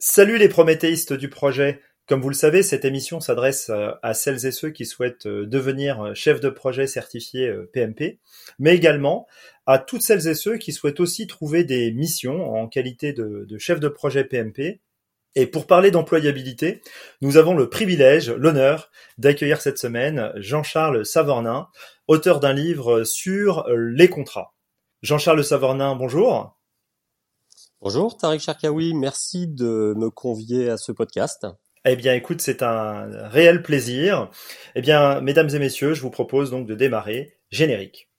Salut les prométhéistes du projet. Comme vous le savez, cette émission s'adresse euh, à celles et ceux qui souhaitent euh, devenir euh, chef de projet certifié PMP, mais également à toutes celles et ceux qui souhaitent aussi trouver des missions en qualité de, chef de projet PMP. Et pour parler d'employabilité, nous avons le privilège, l'honneur d'accueillir cette semaine Jean-Charles Savornin, auteur d'un livre sur les contrats. Jean-Charles Savornin, bonjour. Bonjour Tariq Charkaoui, merci de me convier à ce podcast. Eh bien écoute, c'est un réel plaisir. Eh bien, mesdames et messieurs, je vous propose donc de démarrer générique.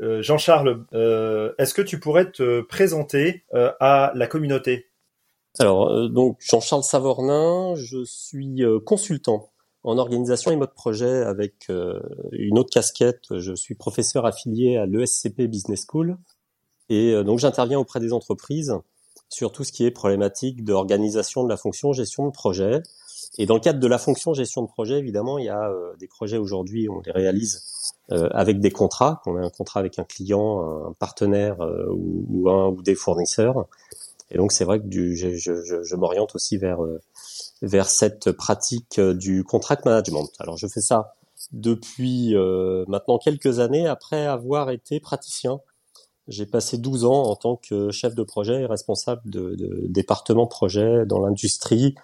Euh, Jean-Charles, euh, est-ce que tu pourrais te présenter euh, à la communauté? Alors, euh, donc Jean-Charles Savornin, je suis euh, consultant en organisation et mode projet avec euh, une autre casquette. Je suis professeur affilié à l'ESCP Business School et donc j'interviens auprès des entreprises sur tout ce qui est problématique d'organisation de la fonction gestion de projet. Et dans le cadre de la fonction gestion de projet, évidemment, il y a des projets aujourd'hui, on les réalise avec des contrats, on a un contrat avec un client, un partenaire ou, un ou des fournisseurs. Et donc c'est vrai que du, je, je, je m'oriente aussi vers euh, vers cette pratique euh, du contract management. Alors je fais ça depuis euh, maintenant quelques années après avoir été praticien. J'ai passé 12 ans en tant que chef de projet et responsable de, de département projet dans l'industrie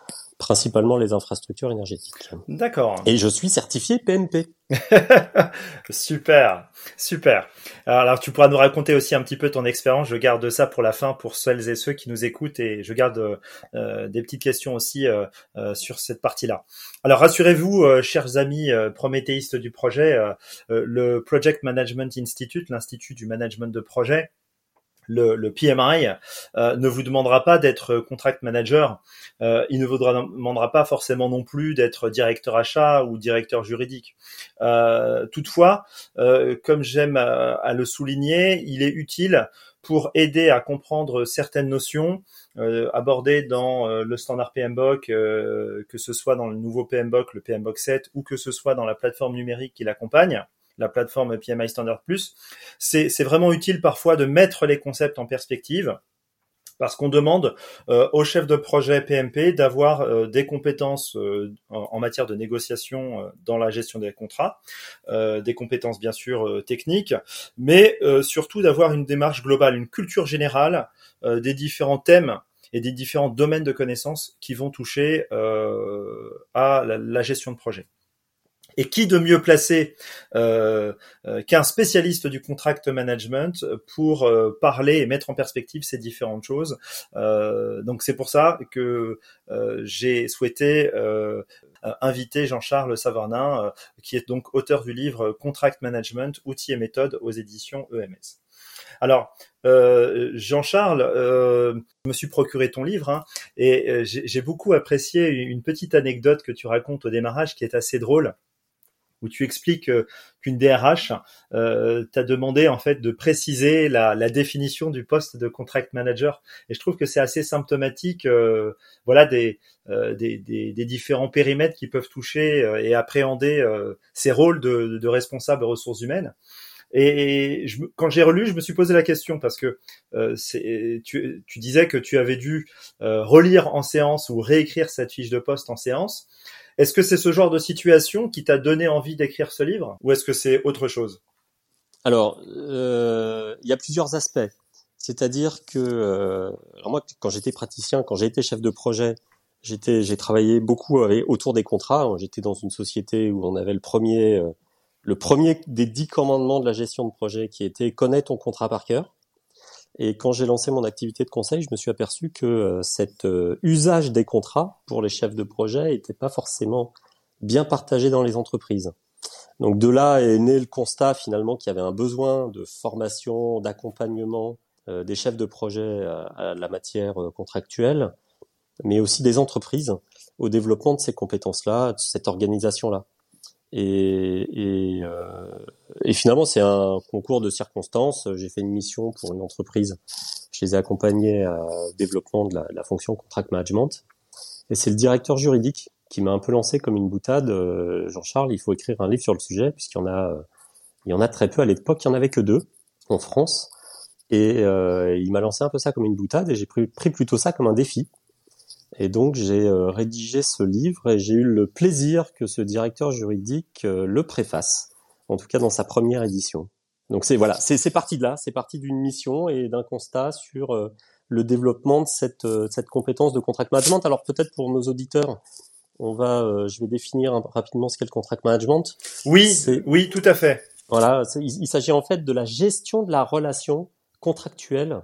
principalement les infrastructures énergétiques. D'accord. Et je suis certifié PMP. super, super. Alors, tu pourras nous raconter aussi un petit peu ton expérience. Je garde ça pour la fin pour celles et ceux qui nous écoutent et je garde euh, des petites questions aussi euh, euh, sur cette partie-là. Alors rassurez-vous, chers amis prométhéistes du projet, le Project Management Institute, l'institut du management de projet, le, PMI euh, ne vous demandera pas d'être contract manager, euh, il ne vous demandera pas forcément non plus d'être directeur achat ou directeur juridique. Euh, toutefois, comme j'aime à, le souligner, il est utile pour aider à comprendre certaines notions abordées dans le standard PMBOK, que ce soit dans le nouveau PMBOK, le PMBOK 7, ou que ce soit dans la plateforme numérique qui l'accompagne la plateforme PMI Standard Plus, c'est vraiment utile parfois de mettre les concepts en perspective parce qu'on demande euh, aux chefs de projet PMP d'avoir euh, des compétences euh, en, matière de négociation dans la gestion des contrats, des compétences bien sûr techniques, mais surtout d'avoir une démarche globale, une culture générale des différents thèmes et des différents domaines de connaissances qui vont toucher à la gestion de projet. Et qui de mieux placé euh, euh, qu'un spécialiste du contract management pour euh, parler et mettre en perspective ces différentes choses. donc c'est pour ça que j'ai souhaité inviter Jean-Charles Savarnin, qui est donc auteur du livre Contract Management, outils et méthodes aux éditions EMS. Alors, Jean-Charles, je me suis procuré ton livre hein, et j'ai beaucoup apprécié une petite anecdote que tu racontes au démarrage qui est assez drôle où tu expliques euh, qu'une DRH euh, t'a demandé en fait de préciser la, la, définition du poste de contract manager. Et je trouve que c'est assez symptomatique, euh, voilà, des, euh, des, des, des, différents périmètres qui peuvent toucher et appréhender ces rôles de, de responsable ressources humaines. Et je, quand j'ai relu, je me suis posé la question parce que euh, tu, tu, disais que tu avais dû relire en séance ou réécrire cette fiche de poste en séance. Est-ce que c'est ce genre de situation qui t'a donné envie d'écrire ce livre ou est-ce que c'est autre chose? Alors, euh, il y a plusieurs aspects. C'est-à-dire que euh, moi, quand j'étais praticien, quand j'ai été chef de projet, j'étais, j'ai travaillé beaucoup autour des contrats. J'étais dans une société où on avait le premier, euh, le premier des dix commandements de la gestion de projet qui était connaître ton contrat par cœur. Et quand j'ai lancé mon activité de conseil, je me suis aperçu que euh, cet euh, usage des contrats pour les chefs de projet n'était pas forcément bien partagé dans les entreprises. Donc de là est né le constat finalement qu'il y avait un besoin de formation, d'accompagnement euh, des chefs de projet à la matière contractuelle, mais aussi des entreprises au développement de ces compétences-là, de cette organisation-là. Et, et, euh, et finalement, c'est un concours de circonstances. J'ai fait une mission pour une entreprise. Je les ai accompagnés au développement de la, fonction contract management. Et c'est le directeur juridique qui m'a un peu lancé comme une boutade. Jean-Charles, il faut écrire un livre sur le sujet puisqu'il y en a, il y en a très peu à l'époque. Il y en avait que deux en France. Et il m'a lancé un peu ça comme une boutade et j'ai pris, pris plutôt ça comme un défi. Et donc j'ai rédigé ce livre et j'ai eu le plaisir que ce directeur juridique le préface, en tout cas dans sa première édition. Donc c'est voilà, c'est parti de là, c'est parti d'une mission et d'un constat sur euh, le développement de cette, euh, cette compétence de contract management. Alors peut-être pour nos auditeurs, on va, euh, je vais définir rapidement ce qu'est le contract management. Oui, oui, tout à fait. Voilà, il, s'agit en fait de la gestion de la relation contractuelle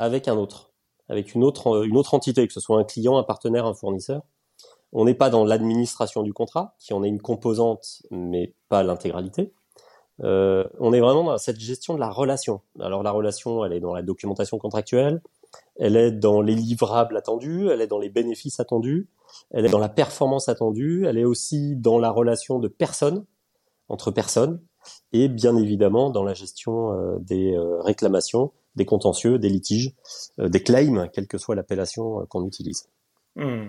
avec un autre, avec une autre, une autre entité, que ce soit un client, un partenaire, un fournisseur. On n'est pas dans l'administration du contrat, qui en est une composante, mais pas l'intégralité. Euh, on est vraiment dans cette gestion de la relation. Alors la relation, elle est dans la documentation contractuelle, elle est dans les livrables attendus, elle est dans les bénéfices attendus, elle est dans la performance attendue, elle est aussi dans la relation de personnes entre personnes et bien évidemment dans la gestion euh, des euh, réclamations, des contentieux, des litiges, des claims, quelle que soit l'appellation qu'on utilise. Hmm.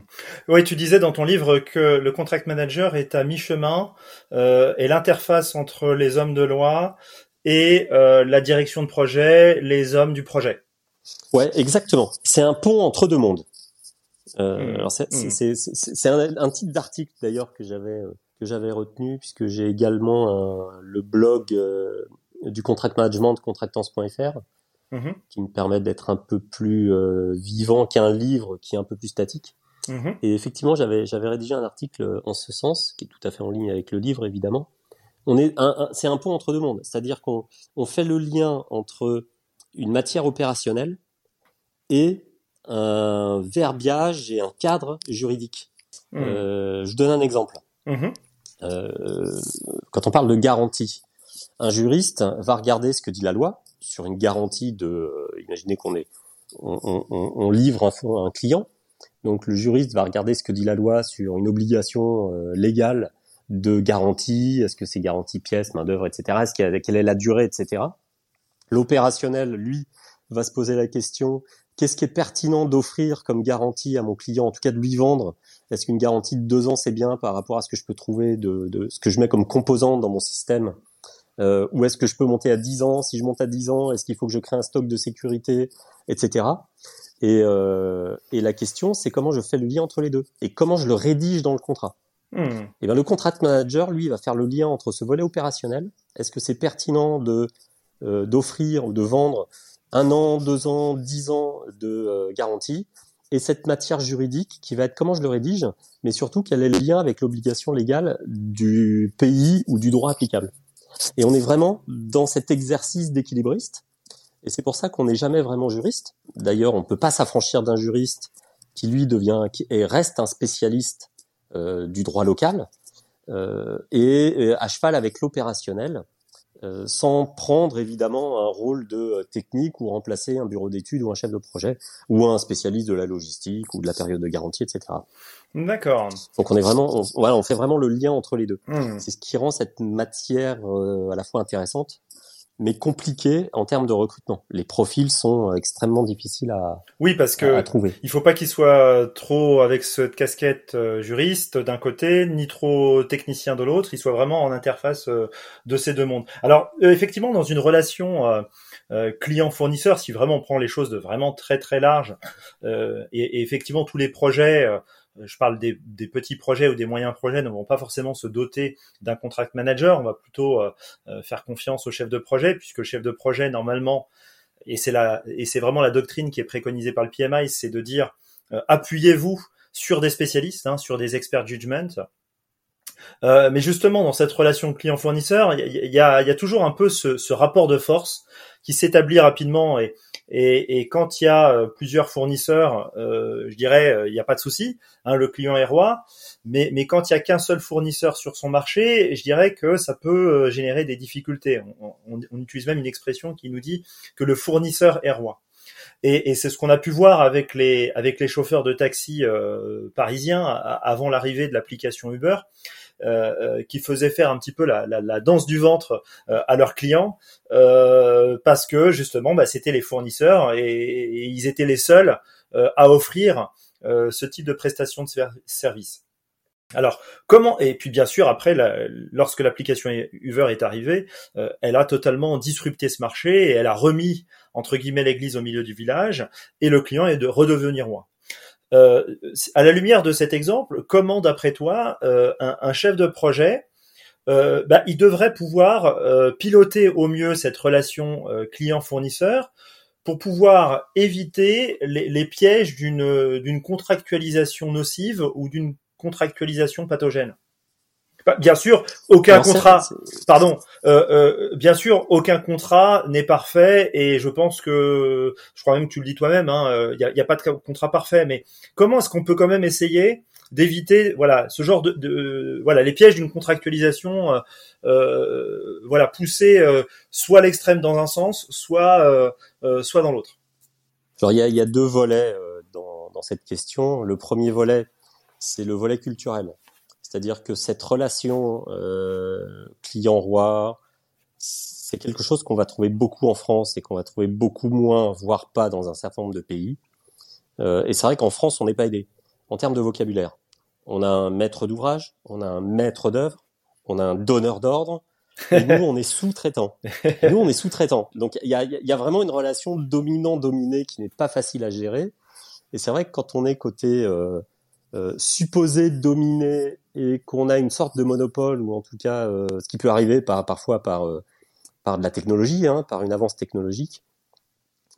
Oui, tu disais dans ton livre que le contract manager est à mi-chemin euh, et l'interface entre les hommes de loi et euh, la direction de projet, les hommes du projet. Ouais, exactement. C'est un pont entre deux mondes. Euh, hmm. C'est un, un, type d'article d'ailleurs que j'avais euh, que j'avais retenu puisque j'ai également le blog euh, du contract management contractance.fr Mhm. qui me permet d'être un peu plus euh, vivant qu'un livre qui est un peu plus statique. Mhm. Et effectivement, j'avais j'avais rédigé un article en ce sens, qui est tout à fait en ligne avec le livre évidemment. On est c'est un pont entre deux mondes, c'est-à-dire qu'on on fait le lien entre une matière opérationnelle et un verbiage et un cadre juridique. Mhm. Euh, je donne un exemple. Euh, quand on parle de garantie, un juriste va regarder ce que dit la loi, sur une garantie de, euh, imaginez qu'on est, on, livre un, un client, donc le juriste va regarder ce que dit la loi sur une obligation euh, légale de garantie, est-ce que c'est garantie pièce, main d'œuvre, etc. Est-ce quelle est la durée, etc. L'opérationnel, lui, va se poser la question qu'est-ce qui est pertinent d'offrir comme garantie à mon client, en tout cas de lui vendre? Est-ce qu'une garantie de deux ans c'est bien par rapport à ce que je peux trouver de, de ce que je mets comme composante dans mon système euh, Où est-ce que je peux monter à 10 ans? Si je monte à 10 ans, est-ce qu'il faut que je crée un stock de sécurité, etc. Et, euh, et la question, c'est comment je fais le lien entre les deux? Et comment je le rédige dans le contrat? Et eh bien le contract manager, lui, va faire le lien entre ce volet opérationnel. Est-ce que c'est pertinent de euh, d'offrir ou de vendre un an, deux ans, dix ans de euh, garantie? Et cette matière juridique qui va être comment je le rédige, mais surtout quel est le lien avec l'obligation légale du pays ou du droit applicable? Et on est vraiment dans cet exercice d'équilibriste. Et c'est pour ça qu'on n'est jamais vraiment juriste. D'ailleurs, on ne peut pas s'affranchir d'un juriste qui lui devient et reste un spécialiste euh, du droit local euh, et, à cheval avec l'opérationnel, euh, sans prendre évidemment un rôle de technique ou remplacer un bureau d'études ou un chef de projet ou un spécialiste de la logistique ou de la période de garantie, etc. D'accord. Donc on est vraiment, on, voilà, on fait vraiment le lien entre les deux. Hmm. C'est ce qui rend cette matière euh, à la fois intéressante, mais compliquée en termes de recrutement. Les profils sont extrêmement difficiles à oui parce que trouver. Il faut pas qu'il soit trop avec cette casquette euh, juriste d'un côté, ni trop technicien de l'autre. Il soit vraiment en interface euh, de ces deux mondes. Alors effectivement, dans une relation client-fournisseur, si vraiment on prend les choses de vraiment très très large, et, et, effectivement tous les projets euh, je parle des, petits projets ou des moyens projets ne vont pas forcément se doter d'un contract manager. On va plutôt euh, euh, faire confiance au chef de projet, puisque le chef de projet normalement, et c'est la et c'est vraiment la doctrine qui est préconisée par le PMI, c'est de dire appuyez-vous sur des spécialistes, hein, sur des experts judgment. mais justement, dans cette relation client-fournisseur, il y a, y a, toujours un peu ce, ce rapport de force qui s'établit rapidement et, et, quand il y a euh, plusieurs fournisseurs, euh, je dirais, euh, il n'y a pas de souci, hein, le client est roi. Mais, quand il y a qu'un seul fournisseur sur son marché, je dirais que ça peut générer des difficultés. On, utilise même une expression qui nous dit que le fournisseur est roi. Et, c'est ce qu'on a pu voir avec les chauffeurs de taxi parisiens avant l'arrivée de l'application Uber. Euh, euh, qui faisaient faire un petit peu la, danse du ventre euh, à leurs clients parce que justement bah, c'était les fournisseurs et, ils étaient les seuls à offrir ce type de prestation de service. Alors, comment et puis bien sûr après, lorsque l'application Uber est arrivée, elle a totalement disrupté ce marché et elle a remis entre guillemets l'église au milieu du village et le client est de redevenir roi. Euh, à la lumière de cet exemple, comment d'après toi euh, un, chef de projet bah, il devrait pouvoir piloter au mieux cette relation client-fournisseur pour pouvoir éviter les, pièges d'une contractualisation nocive ou d'une contractualisation pathogène? Bah, bien sûr, aucun contrat, pardon, euh, euh, bien sûr, aucun contrat n'est parfait et je pense que, je crois même que tu le dis toi-même, il hein, n'y euh, a, a, pas de contrat parfait, mais comment est-ce qu'on peut quand même essayer d'éviter, voilà, ce genre de, de voilà, les pièges d'une contractualisation, euh, voilà, poussée soit à l'extrême dans un sens, soit soit dans l'autre? Alors il y a, y a, deux volets dans, dans cette question. Le premier volet, c'est le volet culturel. C'est-à-dire que cette relation euh, client-roi, c'est quelque chose qu'on va trouver beaucoup en France et qu'on va trouver beaucoup moins, voire pas dans un certain nombre de pays. Euh, et c'est vrai qu'en France, on n'est pas aidé en termes de vocabulaire. On a un maître d'ouvrage, on a un maître d'œuvre, on a un donneur d'ordre, et nous, on est sous-traitant. Nous, on est sous-traitant. Donc, il y a, y a, vraiment une relation dominant-dominé qui n'est pas facile à gérer. Et c'est vrai que quand on est côté euh, euh, supposé dominer et qu'on a une sorte de monopole ou en tout cas euh, ce qui peut arriver par, parfois par euh, par de la technologie, hein, par une avance technologique,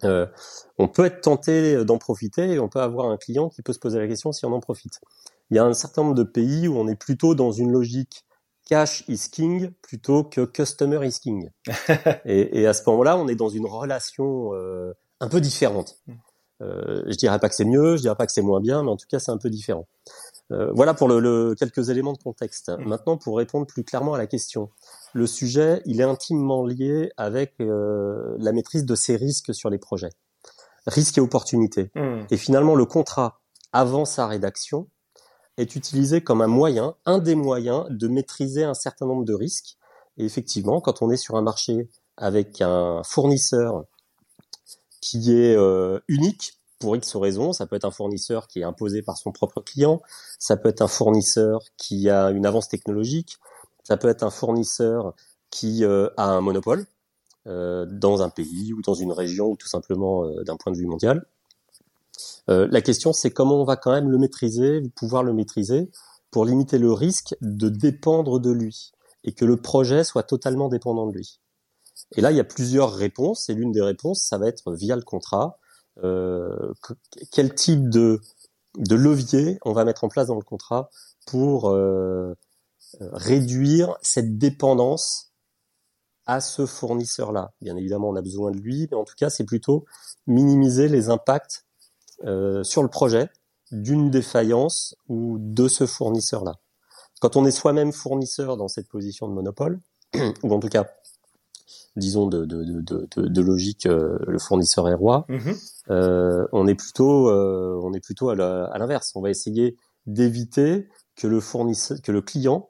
on peut être tenté d'en profiter et on peut avoir un client qui peut se poser la question si on en profite. Il y a un certain nombre de pays où on est plutôt dans une logique cash is king plutôt que customer is king. et, et, à ce moment-là, on est dans une relation un peu différente. Mm. Euh, je dirais pas que c'est mieux, je dirais pas que c'est moins bien, mais en tout cas c'est un peu différent. Euh, voilà pour le, le, quelques éléments de contexte. Mmh. Maintenant, pour répondre plus clairement à la question, le sujet, il est intimement lié avec euh, la maîtrise de ces risques sur les projets, risques et opportunités. Mmh. Et finalement, le contrat avant sa rédaction est utilisé comme un moyen, un des moyens de maîtriser un certain nombre de risques. Et effectivement, quand on est sur un marché avec un fournisseur qui est euh, unique pour X raisons. Ça peut être un fournisseur qui est imposé par son propre client, ça peut être un fournisseur qui a une avance technologique, ça peut être un fournisseur qui euh, a un monopole euh, dans un pays ou dans une région ou tout simplement d'un point de vue mondial. la question, c'est comment on va quand même le maîtriser, pouvoir le maîtriser pour limiter le risque de dépendre de lui et que le projet soit totalement dépendant de lui. Et là, il y a plusieurs réponses, et l'une des réponses, ça va être via le contrat. Euh, quel type de, de levier on va mettre en place dans le contrat pour euh, réduire cette dépendance à ce fournisseur-là? Bien évidemment, on a besoin de lui, mais en tout cas, c'est plutôt minimiser les impacts euh, sur le projet d'une défaillance ou de ce fournisseur-là. Quand on est soi-même fournisseur dans cette position de monopole, ou en tout cas disons de, de, de, de logique euh, le fournisseur est roi. Mhm. Euh, on est plutôt euh, on est plutôt à l'inverse. On va essayer d'éviter que le fournisseur que le client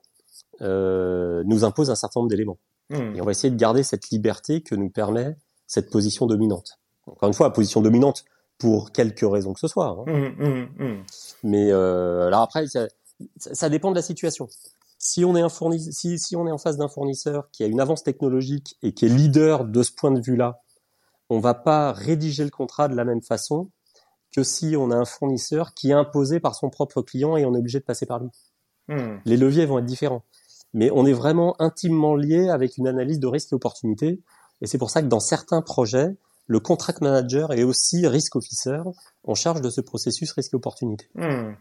nous impose un certain nombre d'éléments. Mhm. Et on va essayer de garder cette liberté que nous permet cette position dominante. Encore une fois, position dominante pour quelques raisons que ce soit. Hein. Mhm, Mais alors après, ça, ça, dépend de la situation si on est un si, si on est en face d'un fournisseur qui a une avance technologique et qui est leader de ce point de vue-là, on va pas rédiger le contrat de la même façon que si on a un fournisseur qui est imposé par son propre client et on est obligé de passer par lui. Hmm. Les leviers vont être différents. Mais on est vraiment intimement lié avec une analyse de risque et opportunité. Et c'est pour ça que dans certains projets, le contract manager est aussi risk officer en charge de ce processus risque et opportunité. Hmm.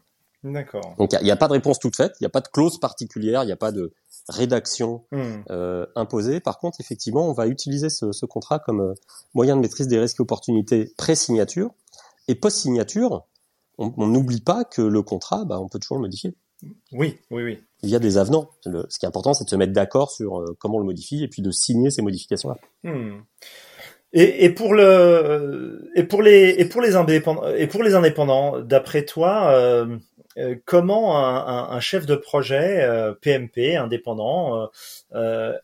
D'accord. Donc il n'y a, pas de réponse toute faite, il n'y a pas de clause particulière, il n'y a pas de rédaction hmm. euh, imposée. Par contre, effectivement, on va utiliser ce, ce contrat comme euh, moyen de maîtrise des risques et opportunités pré-signature. Et post-signature, on n'oublie pas que le contrat, bah, on peut toujours le modifier. Oui, oui, oui. Il y a des avenants. ce qui est important, c'est de se mettre d'accord sur euh, comment on le modifie et puis de signer ces modifications-là. Hmm. Et, et, pour le et pour les et pour les indépendants et pour les indépendants, d'après toi, euh, comment un, chef de projet PMP indépendant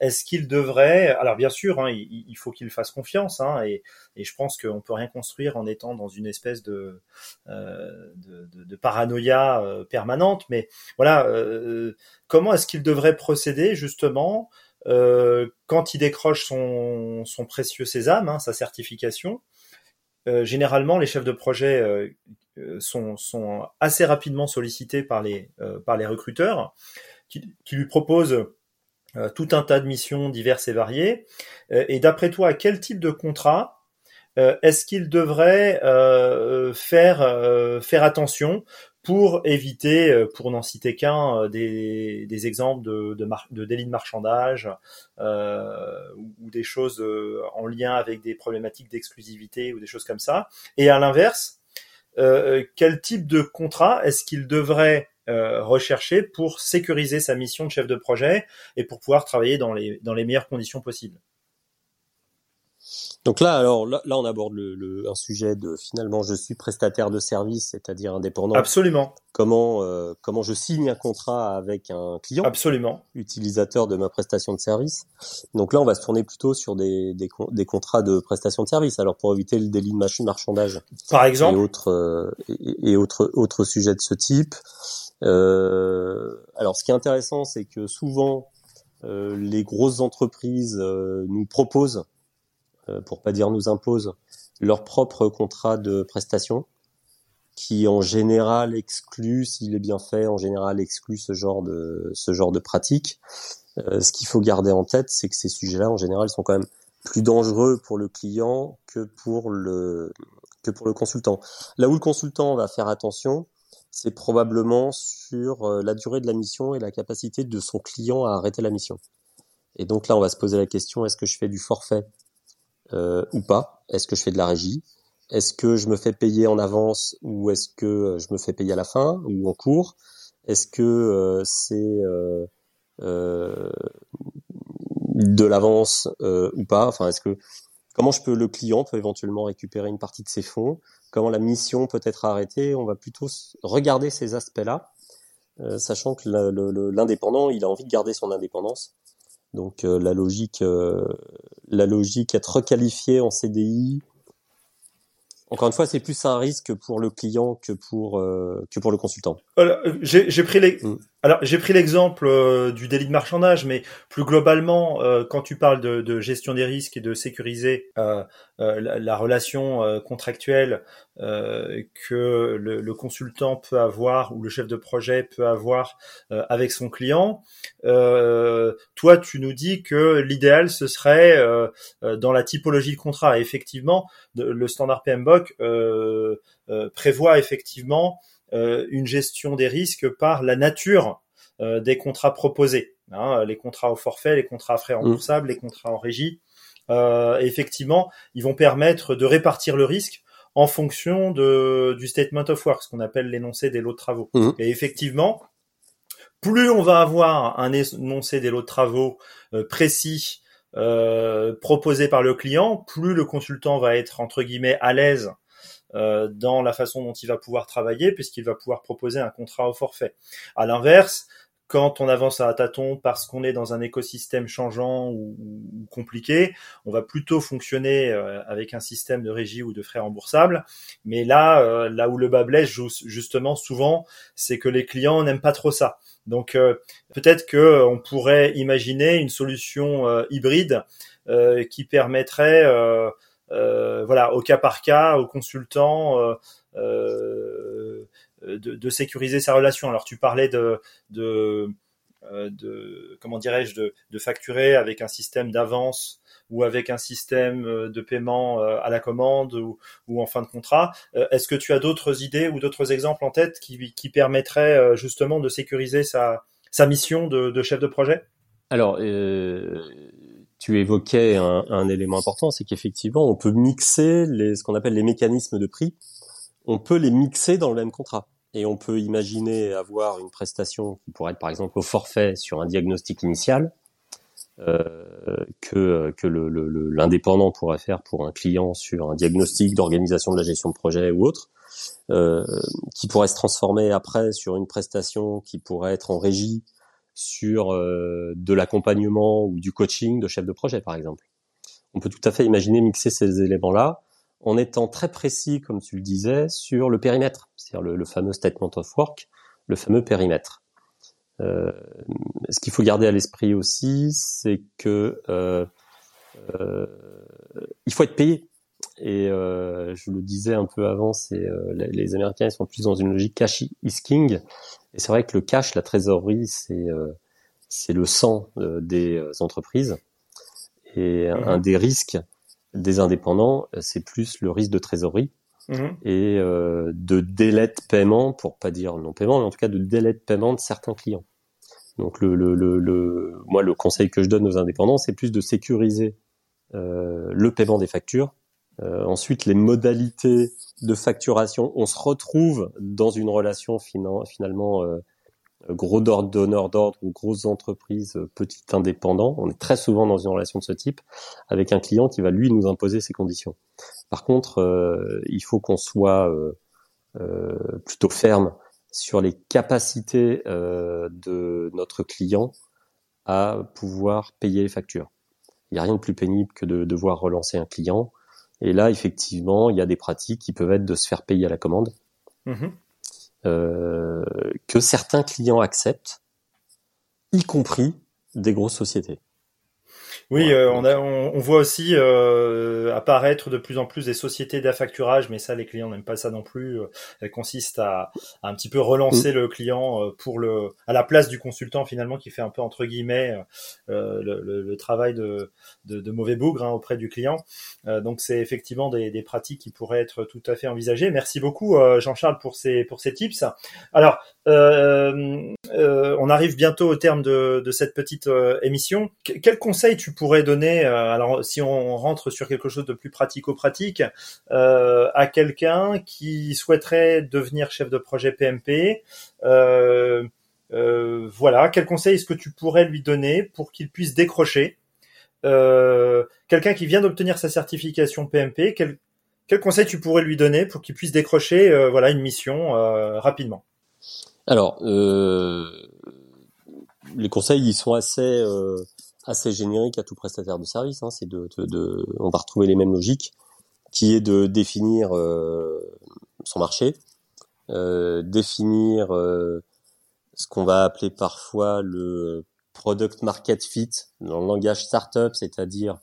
est-ce qu'il devrait alors bien sûr hein, il, faut qu'il fasse confiance hein, et, je pense qu'on peut rien construire en étant dans une espèce de de, paranoïa permanente mais voilà comment est-ce qu'il devrait procéder justement quand il décroche son, son précieux sésame, hein, sa certification, généralement, les chefs de projet euh, sont, sont, assez rapidement sollicités par les, euh, par les recruteurs qui, qui lui proposent euh, tout un tas de missions diverses et variées. et d'après toi, quel type de contrat est-ce qu'il devrait faire, faire attention pour éviter, euh, pour n'en citer qu'un, euh, des, des, exemples de, de, de délits de marchandage euh, ou, des choses euh, en lien avec des problématiques d'exclusivité ou des choses comme ça? Et à l'inverse, euh, quel type de contrat est-ce qu'il devrait euh, rechercher pour sécuriser sa mission de chef de projet et pour pouvoir travailler dans les meilleures conditions possibles? Donc là, alors là, on aborde le, un sujet de finalement, je suis prestataire de service, c'est-à-dire indépendant. Absolument. Comment euh, comment je signe un contrat avec un client. Absolument. Utilisateur de ma prestation de service. Donc là, on va se tourner plutôt sur des des, des contrats de prestation de service. Alors pour éviter le délit de marchandage. Par exemple. Et autres euh, et, autres autres sujets de ce type. Euh, alors ce qui est intéressant, c'est que souvent euh, les grosses entreprises nous proposent euh, pour pas dire nous imposent, leur propre contrat de prestation, qui en général exclut, s'il est bien fait, en général exclut ce genre de ce genre de pratique. Euh, ce qu'il faut garder en tête, c'est que ces sujets-là, en général, sont quand même plus dangereux pour le client que pour le que pour le consultant. Là où le consultant va faire attention, c'est probablement sur euh, la durée de la mission et la capacité de son client à arrêter la mission. Et donc là, on va se poser la question est-ce que je fais du forfait? euh, ou pas. Est-ce que je fais de la régie? Est-ce que je me fais payer en avance ou est-ce que je me fais payer à la fin ou en cours? Est-ce que euh, c'est euh, de l'avance ou pas? Enfin, est-ce que comment je peux le client peut éventuellement récupérer une partie de ses fonds? Comment la mission peut être arrêtée? On va plutôt regarder ces aspects-là, sachant que l'indépendant, il a envie de garder son indépendance donc euh, la logique, euh, la logique être requalifié en CDI. Encore une fois, c'est plus un risque pour le client que pour euh, que pour le consultant. J'ai pris les, mm. Alors, j'ai pris l'exemple euh, du délit de marchandage, mais plus globalement, euh, quand tu parles de, gestion des risques et de sécuriser euh, la, la, relation contractuelle que le, consultant peut avoir ou le chef de projet peut avoir avec son client, toi, tu nous dis que l'idéal, ce serait dans la typologie de contrat. Et effectivement, le standard PMBOK prévoit effectivement une gestion des risques par la nature euh, des contrats proposés. Hein, les contrats au forfait, les contrats à frais remboursables, les contrats en régie. Euh, effectivement, ils vont permettre de répartir le risque en fonction de, du statement of work, ce qu'on appelle l'énoncé des lots de travaux. Mmh. Et effectivement, plus on va avoir un énoncé des lots de travaux précis euh, proposé par le client, plus le consultant va être entre guillemets à l'aise euh, dans la façon dont il va pouvoir travailler, puisqu'il va pouvoir proposer un contrat au forfait. À l'inverse, quand on avance à tâtons parce qu'on est dans un écosystème changeant ou, compliqué, on va plutôt fonctionner euh, avec un système de régie ou de frais remboursables. Mais là, euh, là où le bas blesse justement souvent, c'est que les clients n'aiment pas trop ça. Donc peut-être que on pourrait imaginer une solution hybride qui permettrait euh, voilà, au cas par cas, au consultant. Euh, euh, de, de, sécuriser sa relation. Alors tu parlais de, de, de comment dirais-je, de, de, facturer avec un système d'avance ou avec un système de paiement à la commande ou, ou en fin de contrat. Est-ce que tu as d'autres idées ou d'autres exemples en tête qui, qui permettraient justement de sécuriser sa, sa mission de, de chef de projet? Alors, euh, tu évoquais un, un élément important, c'est qu'effectivement, on peut mixer les, ce qu'on appelle les mécanismes de prix. On peut les mixer dans le même contrat. Et on peut imaginer avoir une prestation qui pourrait être par exemple au forfait sur un diagnostic initial, euh, que, que l'indépendant le, pourrait faire pour un client sur un diagnostic d'organisation de la gestion de projet ou autre. qui pourrait se transformer après sur une prestation qui pourrait être en régie sur de l'accompagnement ou du coaching de chef de projet, par exemple. On peut tout à fait imaginer mixer ces éléments-là en étant très précis, comme tu le disais, sur le périmètre, c'est-à-dire le, fameux statement of work, le fameux périmètre. Euh, ce qu'il faut garder à l'esprit aussi, c'est que euh, euh, il faut être payé. Et euh, je le disais un peu avant, c'est euh, les Américains ils sont plus dans une logique cash is king. Et c'est vrai que le cash, la trésorerie, c'est euh, c'est le sang des entreprises. Et un mmh. des risques des indépendants, c'est plus le risque de trésorerie mmh. et euh, de délai de paiement, pour pas dire non paiement, mais en tout cas de délai de paiement de certains clients. Donc le, le, le, moi le conseil que je donne aux indépendants, c'est plus de sécuriser euh, le paiement des factures. Euh, ensuite, les modalités de facturation, on se retrouve dans une relation finalement euh, gros donneur d'ordre ou grosses entreprises, euh, petites indépendants. On est très souvent dans une relation de ce type avec un client qui va lui nous imposer ses conditions. Par contre, euh, il faut qu'on soit euh, plutôt ferme sur les capacités de notre client à pouvoir payer les factures. Il n'y a rien de plus pénible que de devoir relancer un client. Et là, effectivement, il y a des pratiques qui peuvent être de se faire payer à la commande. Mmh euh, que certains clients acceptent, y compris des grosses sociétés. Oui, euh, on, a, on, voit aussi euh, apparaître de plus en plus des sociétés d'affacturage, mais ça, les clients n'aiment pas ça non plus. Elle consiste à, un petit peu relancer mm. le client euh, pour le, à la place du consultant finalement, qui fait un peu entre guillemets euh, le, le, le, travail de, de, de mauvais bougre hein, auprès du client. donc, c'est effectivement des, des, pratiques qui pourraient être tout à fait envisagées. Merci beaucoup, Jean-Charles, pour ces pour ces tips. Alors, on arrive bientôt au terme de, de cette petite émission. quel conseil tu pourrais donner, euh, alors si on rentre sur quelque chose de plus pratico-pratique, euh, à quelqu'un qui souhaiterait devenir chef de projet PMP euh, Voilà, quel conseil est-ce que tu pourrais lui donner pour qu'il puisse décrocher Quelqu'un qui vient d'obtenir sa certification PMP, quel, quel conseil tu pourrais lui donner pour qu'il puisse décrocher voilà une mission rapidement? Alors, les conseils, ils sont assez assez générique à tout prestataire de service. Hein, c'est de, de, on va retrouver les mêmes logiques, qui est de définir euh, son marché, euh, définir euh, ce qu'on va appeler parfois le product market fit dans le langage startup, c'est-à-dire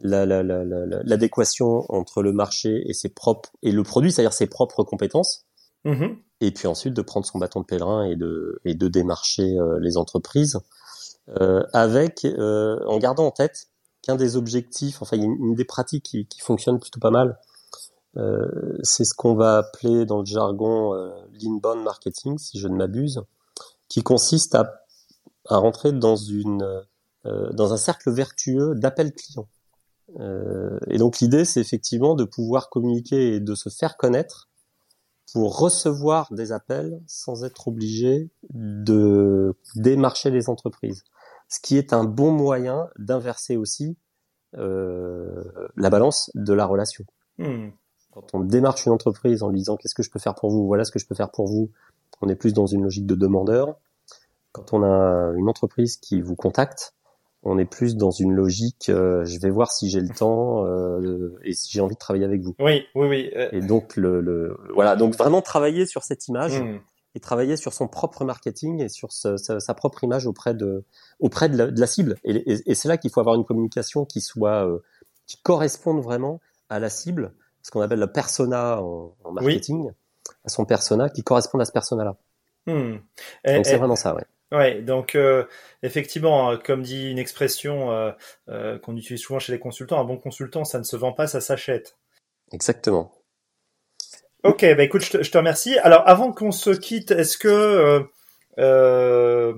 l'adéquation la, la, entre le marché et ses propres et le produit, c'est-à-dire ses propres compétences. Mm-hmm. Et puis ensuite de prendre son bâton de pèlerin et de, et de démarcher les entreprises euh, avec euh, en gardant en tête qu'un des objectifs, enfin une, des pratiques qui, qui, fonctionne plutôt pas mal, euh, c'est ce qu'on va appeler dans le jargon euh, l'inbound marketing, si je ne m'abuse, qui consiste à, à rentrer dans une euh, dans un cercle vertueux d'appels clients. Euh, et donc l'idée, c'est effectivement de pouvoir communiquer et de se faire connaître pour recevoir des appels sans être obligé de démarcher les entreprises ce qui est un bon moyen d'inverser aussi euh, la balance de la relation. Hmm. Quand on démarche une entreprise en lui disant qu'est-ce que je peux faire pour vous, voilà ce que je peux faire pour vous, on est plus dans une logique de demandeur. Quand on a une entreprise qui vous contacte, on est plus dans une logique euh, je vais voir si j'ai le temps euh, et si j'ai envie de travailler avec vous. Oui, oui, oui. Et donc le, le, voilà, donc vraiment travailler sur cette image. Hmm et travailler sur son propre marketing et sur sa, sa, propre image auprès de auprès de la, cible. Et, et, c'est là qu'il faut avoir une communication qui soit euh, qui corresponde vraiment à la cible, ce qu'on appelle le persona en, marketing, à son persona, qui correspond à ce persona-là. Hmm. Donc c'est vraiment ça, ouais. Ouais, donc euh, effectivement, hein, comme dit une expression euh, euh, qu'on utilise souvent chez les consultants, un bon consultant, ça ne se vend pas, ça s'achète. Exactement. Ok, bah écoute, je te, je te remercie. Alors, avant qu'on se quitte, est-ce que euh, euh,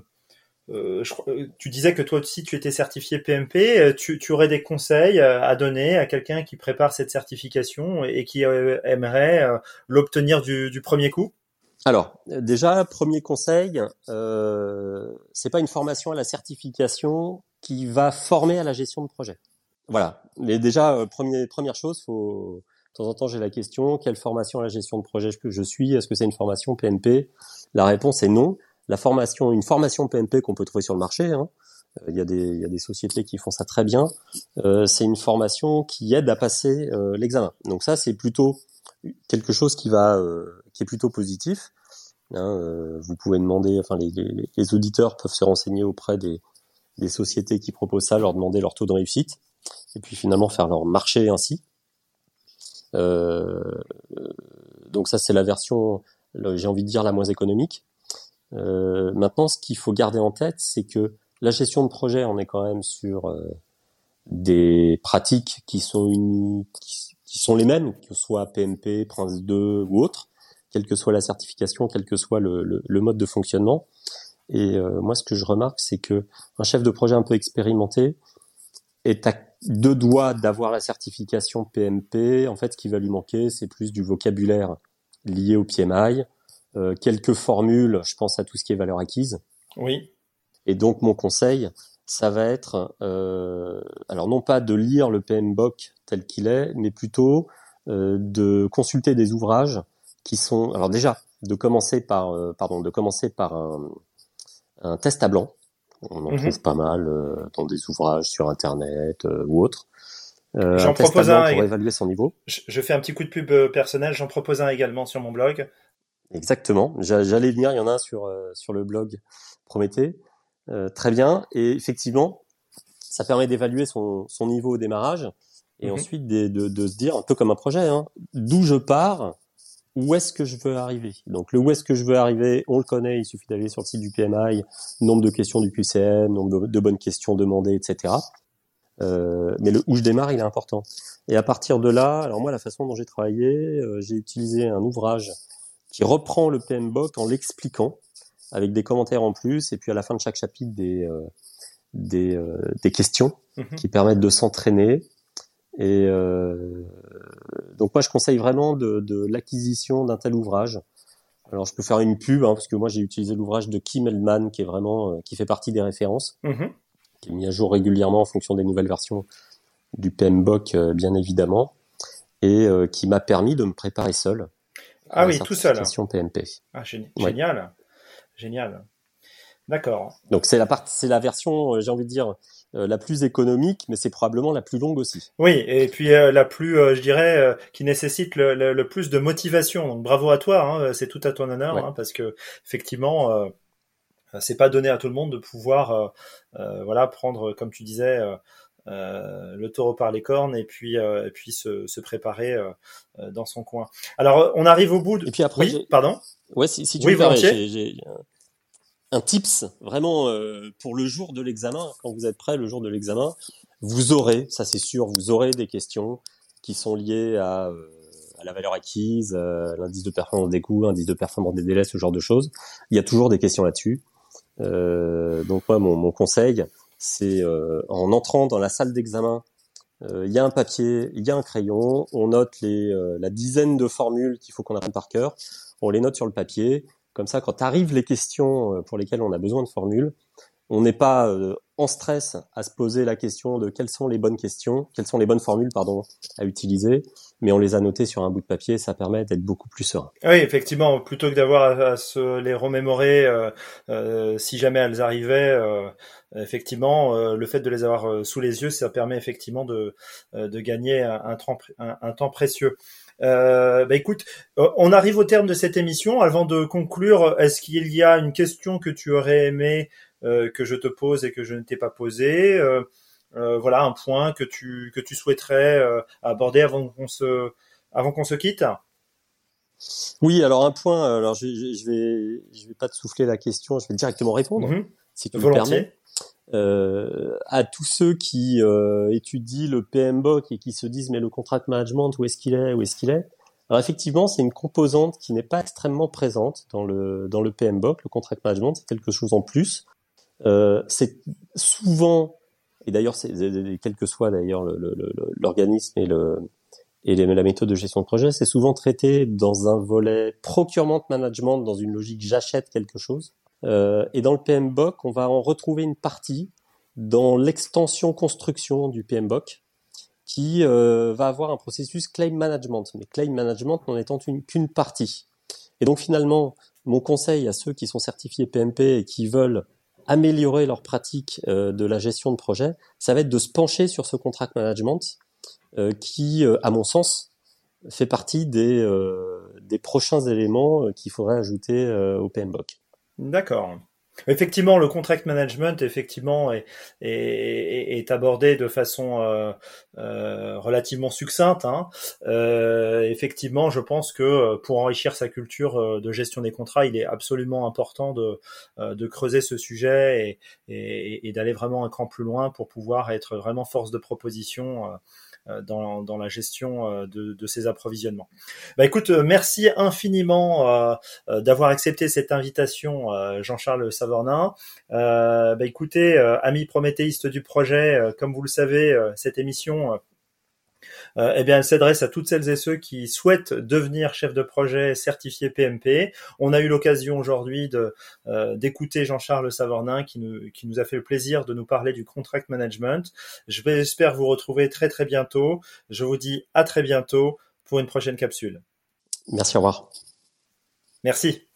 euh euh, tu disais que toi aussi tu étais certifié PMP, tu, tu aurais des conseils à donner à quelqu'un qui prépare cette certification et qui aimerait l'obtenir du, du, premier coup? Alors, déjà, premier conseil, euh, c'est pas une formation à la certification qui va former à la gestion de projet. Voilà. Mais déjà, premier, première chose, faut temps en temps, j'ai la question quelle formation à la gestion de projet je suis? Est-ce que c'est une formation PMP La réponse est non. La formation, une formation PMP qu'on peut trouver sur le marché, hein, euh, il y, a des, il y a des sociétés qui font ça très bien. Euh, c'est une formation qui aide à passer euh, l'examen. Donc ça, c'est plutôt quelque chose qui va, euh, qui est plutôt positif. Hein, euh, vous pouvez demander, enfin les, les, les, auditeurs peuvent se renseigner auprès des, des sociétés qui proposent ça, leur demander leur taux de réussite, et puis finalement faire leur marché ainsi. Euh, donc ça, c'est la version, j'ai envie de dire, la moins économique. Euh, maintenant, ce qu'il faut garder en tête, c'est que la gestion de projet, on est quand même sur euh, des pratiques qui sont unies, qui, sont les mêmes, que ce soit PMP, Prince 2 ou autre, quelle que soit la certification, quel que soit le, mode de fonctionnement. Et moi, ce que je remarque, c'est que un chef de projet un peu expérimenté est à deux doigts d'avoir la certification PMP. En fait, ce qui va lui manquer, c'est plus du vocabulaire lié au PMI, euh, quelques formules. Je pense à tout ce qui est valeur acquise. Oui. Et donc, mon conseil, ça va être, euh, alors non pas de lire le PMBOK tel qu'il est, mais plutôt euh, de consulter des ouvrages qui sont, alors déjà, de commencer par, euh, pardon, de commencer par un, un test à blanc. On en mhm. trouve pas mal euh, dans des ouvrages sur Internet euh, ou autres. Euh, j'en propose un pour évaluer son niveau. Je, fais un petit coup de pub personnel. J'en propose un également sur mon blog. Exactement. J'allais venir. Il y en a un sur sur le blog Prométhée. très bien. Et effectivement, ça permet d'évaluer son, son niveau au démarrage et mhm. ensuite de, de, de, se dire un peu comme un projet, hein, d'où je pars où est-ce que je veux arriver. Donc le où est-ce que je veux arriver, on le connaît, il suffit d'aller sur le site du PMI, nombre de questions du QCM, nombre de, bonnes questions demandées, etc. Euh, mais le où je démarre, il est important. Et à partir de là, alors moi, la façon dont j'ai travaillé, euh, j'ai utilisé un ouvrage qui reprend le PMBOK en l'expliquant, avec des commentaires en plus, et puis à la fin de chaque chapitre, des, euh, des, euh, des, questions mhm. qui permettent de s'entraîner. Et euh, donc moi, je conseille vraiment de, de l'acquisition d'un tel ouvrage. Alors je peux faire une pub hein, parce que moi j'ai utilisé l'ouvrage de Kim Eldman qui est vraiment euh, qui fait partie des références, mm-hmm. qui est mis à jour régulièrement en fonction des nouvelles versions du PMBOK euh, bien évidemment, et euh, qui m'a permis de me préparer seul. Ah oui, tout seul. PMP. Ah, génial, génial. D'accord. Donc c'est la partie, c'est la version, j'ai envie de dire, euh, la plus économique, mais c'est probablement la plus longue aussi. Oui, et puis euh, la plus, euh, je dirais, qui nécessite le, le, plus de motivation. Donc bravo à toi, hein, c'est tout à ton honneur, hein, parce que effectivement, c'est pas donné à tout le monde de pouvoir, voilà, prendre, comme tu disais. le taureau par les cornes et puis et puis se, se préparer dans son coin. Alors on arrive au bout de. Et puis après, oui, pardon? Ouais, si, si tu oui, veux, j'ai un tips vraiment euh, pour le jour de l'examen. Quand vous êtes prêt le jour de l'examen, vous aurez, ça c'est sûr, vous aurez des questions qui sont liées à, euh, la valeur acquise, euh, l'indice de performance des coûts, l'indice de performance des délais, ce genre de choses. Il y a toujours des questions là-dessus. donc moi, mon, mon conseil, c'est en entrant dans la salle d'examen, il y a un papier, il y a un crayon, on note les, la dizaine de formules qu'il faut qu'on apprenne par cœur, on les note sur le papier, comme ça, quand arrivent les questions euh, pour lesquelles on a besoin de formules, on n'est pas euh, en stress à se poser la question de quelles sont les bonnes questions, quelles sont les bonnes formules pardon à utiliser, mais on les a notées sur un bout de papier, ça permet d'être beaucoup plus serein. Oui, effectivement, plutôt que d'avoir à, se les remémorer euh, euh, si jamais elles arrivaient, euh, effectivement, le fait de les avoir sous les yeux, ça permet effectivement de, de gagner un, un, un temps précieux. Euh, bah écoute, euh, on arrive au terme de cette émission. Avant de conclure, est-ce qu'il y a une question que tu aurais aimé euh, que je te pose et que je ne t'ai pas posé euh, euh, Voilà, un point que tu que tu souhaiterais aborder avant qu'on se avant qu'on se quitte. Oui, alors un point. Alors je, je, vais je vais pas te souffler la question. Je vais directement répondre, mm-hmm. si tu Volontiers. me permets euh, à tous ceux qui euh, étudient le PMBOK et qui se disent mais le contract management où est-ce qu'il est où est-ce qu'il est? Alors effectivement c'est une composante qui n'est pas extrêmement présente dans le dans le PMBOK le contract management c'est quelque chose en plus euh, c'est souvent et d'ailleurs quel que soit d'ailleurs l'organisme et la méthode de gestion de projet, c'est souvent traité dans un volet procurement management, dans une logique j'achète quelque chose. Euh, et dans le PMBOK, on va en retrouver une partie dans l'extension construction du PMBOK. qui va avoir un processus claim management, mais claim management n'en étant qu'une partie. Et donc finalement, mon conseil à ceux qui sont certifiés PMP et qui veulent améliorer leur pratique de la gestion de projet, ça va être de se pencher sur ce contract management qui, à mon sens, fait partie des, des prochains éléments qu'il faudrait ajouter au PMBOK. D'accord. Effectivement, le contract management, effectivement, est, est, abordé de façon euh, euh, relativement succincte. Hein. Euh, effectivement, je pense que pour enrichir sa culture de gestion des contrats, il est absolument important de, de creuser ce sujet et, et, d'aller vraiment un cran plus loin pour pouvoir être vraiment force de proposition dans, dans, la gestion euh, de, de, ces approvisionnements. Bah écoute, euh, merci infiniment d'avoir accepté cette invitation, Jean-Charles Savornin. bah écoutez, amis prométhéistes du projet, comme vous le savez, cette émission euh, eh bien, elle s'adresse à toutes celles et ceux qui souhaitent devenir chef de projet certifié PMP. On a eu l'occasion aujourd'hui de euh, d'écouter Jean-Charles Savornin qui nous qui nous a fait le plaisir de nous parler du contract management. Je vais j'espère vous retrouver très très bientôt. Je vous dis à très bientôt pour une prochaine capsule. Merci, au revoir. Merci.